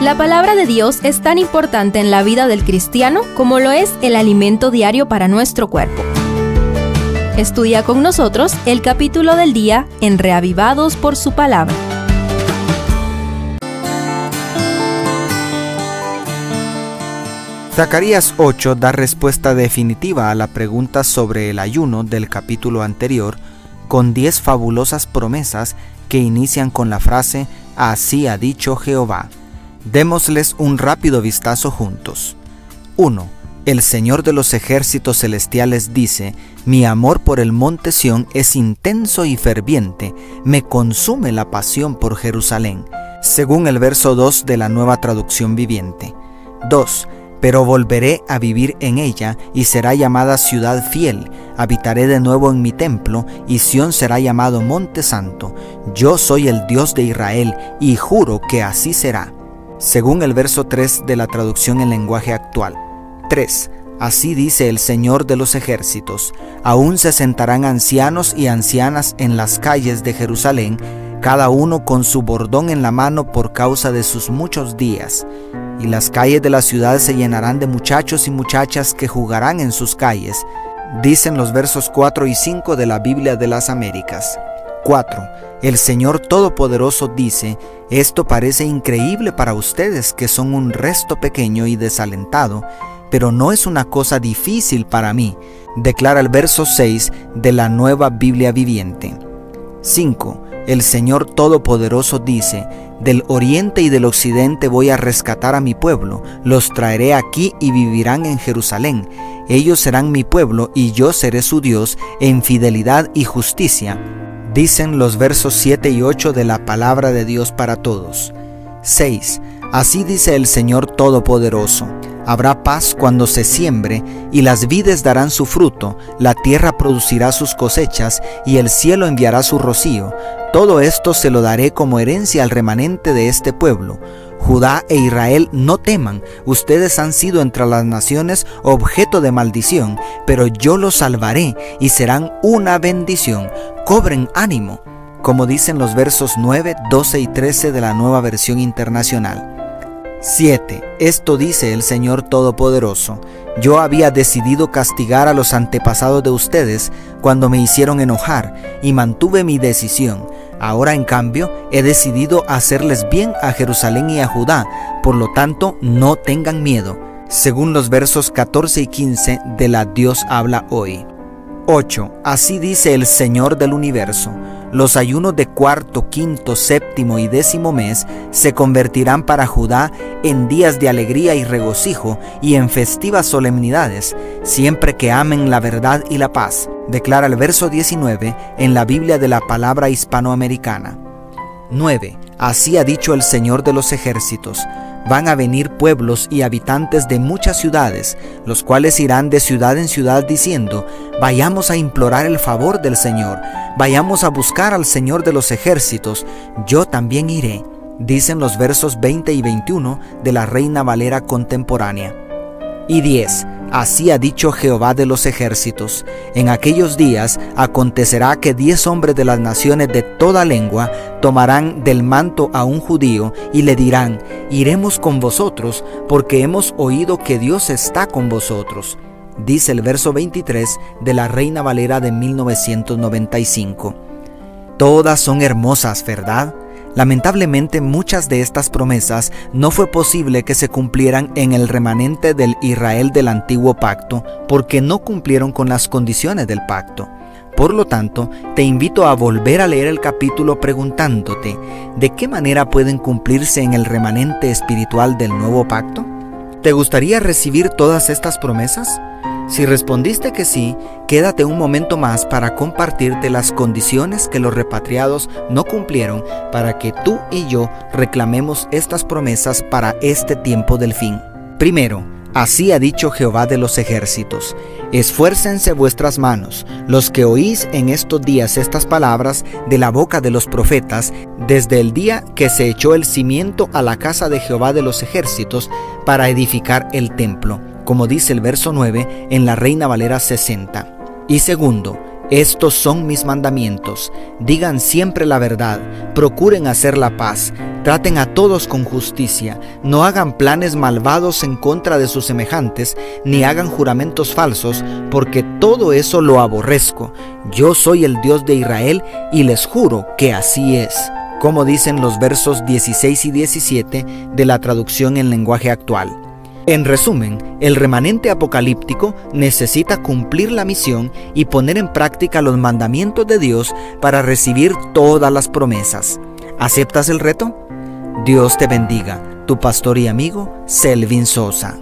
La palabra de Dios es tan importante en la vida del cristiano como lo es el alimento diario para nuestro cuerpo. Estudia con nosotros el capítulo del día en Reavivados por su palabra. Zacarías 8 da respuesta definitiva a la pregunta sobre el ayuno del capítulo anterior con 10 fabulosas promesas que inician con la frase Así ha dicho Jehová. Démosles un rápido vistazo juntos. 1. El Señor de los ejércitos celestiales dice, Mi amor por el monte Sión es intenso y ferviente, me consume la pasión por Jerusalén, según el verso 2 de la nueva traducción viviente. 2 pero volveré a vivir en ella y será llamada ciudad fiel. Habitaré de nuevo en mi templo y Sión será llamado monte santo. Yo soy el Dios de Israel y juro que así será. Según el verso 3 de la traducción en lenguaje actual. 3. Así dice el Señor de los ejércitos. Aún se sentarán ancianos y ancianas en las calles de Jerusalén, cada uno con su bordón en la mano por causa de sus muchos días y las calles de la ciudad se llenarán de muchachos y muchachas que jugarán en sus calles, dicen los versos 4 y 5 de la Biblia de las Américas. 4. El Señor Todopoderoso dice, esto parece increíble para ustedes que son un resto pequeño y desalentado, pero no es una cosa difícil para mí, declara el verso 6 de la nueva Biblia viviente. 5. El Señor Todopoderoso dice, del oriente y del occidente voy a rescatar a mi pueblo, los traeré aquí y vivirán en Jerusalén. Ellos serán mi pueblo y yo seré su Dios en fidelidad y justicia. Dicen los versos 7 y 8 de la palabra de Dios para todos. 6. Así dice el Señor Todopoderoso. Habrá paz cuando se siembre, y las vides darán su fruto, la tierra producirá sus cosechas, y el cielo enviará su rocío. Todo esto se lo daré como herencia al remanente de este pueblo. Judá e Israel no teman, ustedes han sido entre las naciones objeto de maldición, pero yo los salvaré y serán una bendición. Cobren ánimo, como dicen los versos 9, 12 y 13 de la nueva versión internacional. 7. Esto dice el Señor Todopoderoso. Yo había decidido castigar a los antepasados de ustedes cuando me hicieron enojar y mantuve mi decisión. Ahora en cambio he decidido hacerles bien a Jerusalén y a Judá, por lo tanto no tengan miedo, según los versos 14 y 15 de la Dios habla hoy. 8. Así dice el Señor del universo los ayunos de cuarto, quinto, séptimo y décimo mes se convertirán para Judá en días de alegría y regocijo y en festivas solemnidades, siempre que amen la verdad y la paz, declara el verso 19 en la Biblia de la palabra hispanoamericana. 9. Así ha dicho el Señor de los ejércitos van a venir pueblos y habitantes de muchas ciudades, los cuales irán de ciudad en ciudad diciendo, vayamos a implorar el favor del Señor, vayamos a buscar al Señor de los ejércitos, yo también iré, dicen los versos 20 y 21 de la Reina Valera contemporánea. Y 10. Así ha dicho Jehová de los ejércitos. En aquellos días acontecerá que diez hombres de las naciones de toda lengua tomarán del manto a un judío y le dirán, iremos con vosotros, porque hemos oído que Dios está con vosotros. Dice el verso 23 de la Reina Valera de 1995. Todas son hermosas, ¿verdad? Lamentablemente muchas de estas promesas no fue posible que se cumplieran en el remanente del Israel del antiguo pacto porque no cumplieron con las condiciones del pacto. Por lo tanto, te invito a volver a leer el capítulo preguntándote, ¿de qué manera pueden cumplirse en el remanente espiritual del nuevo pacto? ¿Te gustaría recibir todas estas promesas? Si respondiste que sí, quédate un momento más para compartirte las condiciones que los repatriados no cumplieron para que tú y yo reclamemos estas promesas para este tiempo del fin. Primero, Así ha dicho Jehová de los ejércitos, esfuércense vuestras manos, los que oís en estos días estas palabras de la boca de los profetas, desde el día que se echó el cimiento a la casa de Jehová de los ejércitos para edificar el templo como dice el verso 9 en la Reina Valera 60. Y segundo, Estos son mis mandamientos. Digan siempre la verdad, procuren hacer la paz, traten a todos con justicia, no hagan planes malvados en contra de sus semejantes, ni hagan juramentos falsos, porque todo eso lo aborrezco. Yo soy el Dios de Israel y les juro que así es, como dicen los versos 16 y 17 de la traducción en lenguaje actual. En resumen, el remanente apocalíptico necesita cumplir la misión y poner en práctica los mandamientos de Dios para recibir todas las promesas. ¿Aceptas el reto? Dios te bendiga, tu pastor y amigo Selvin Sosa.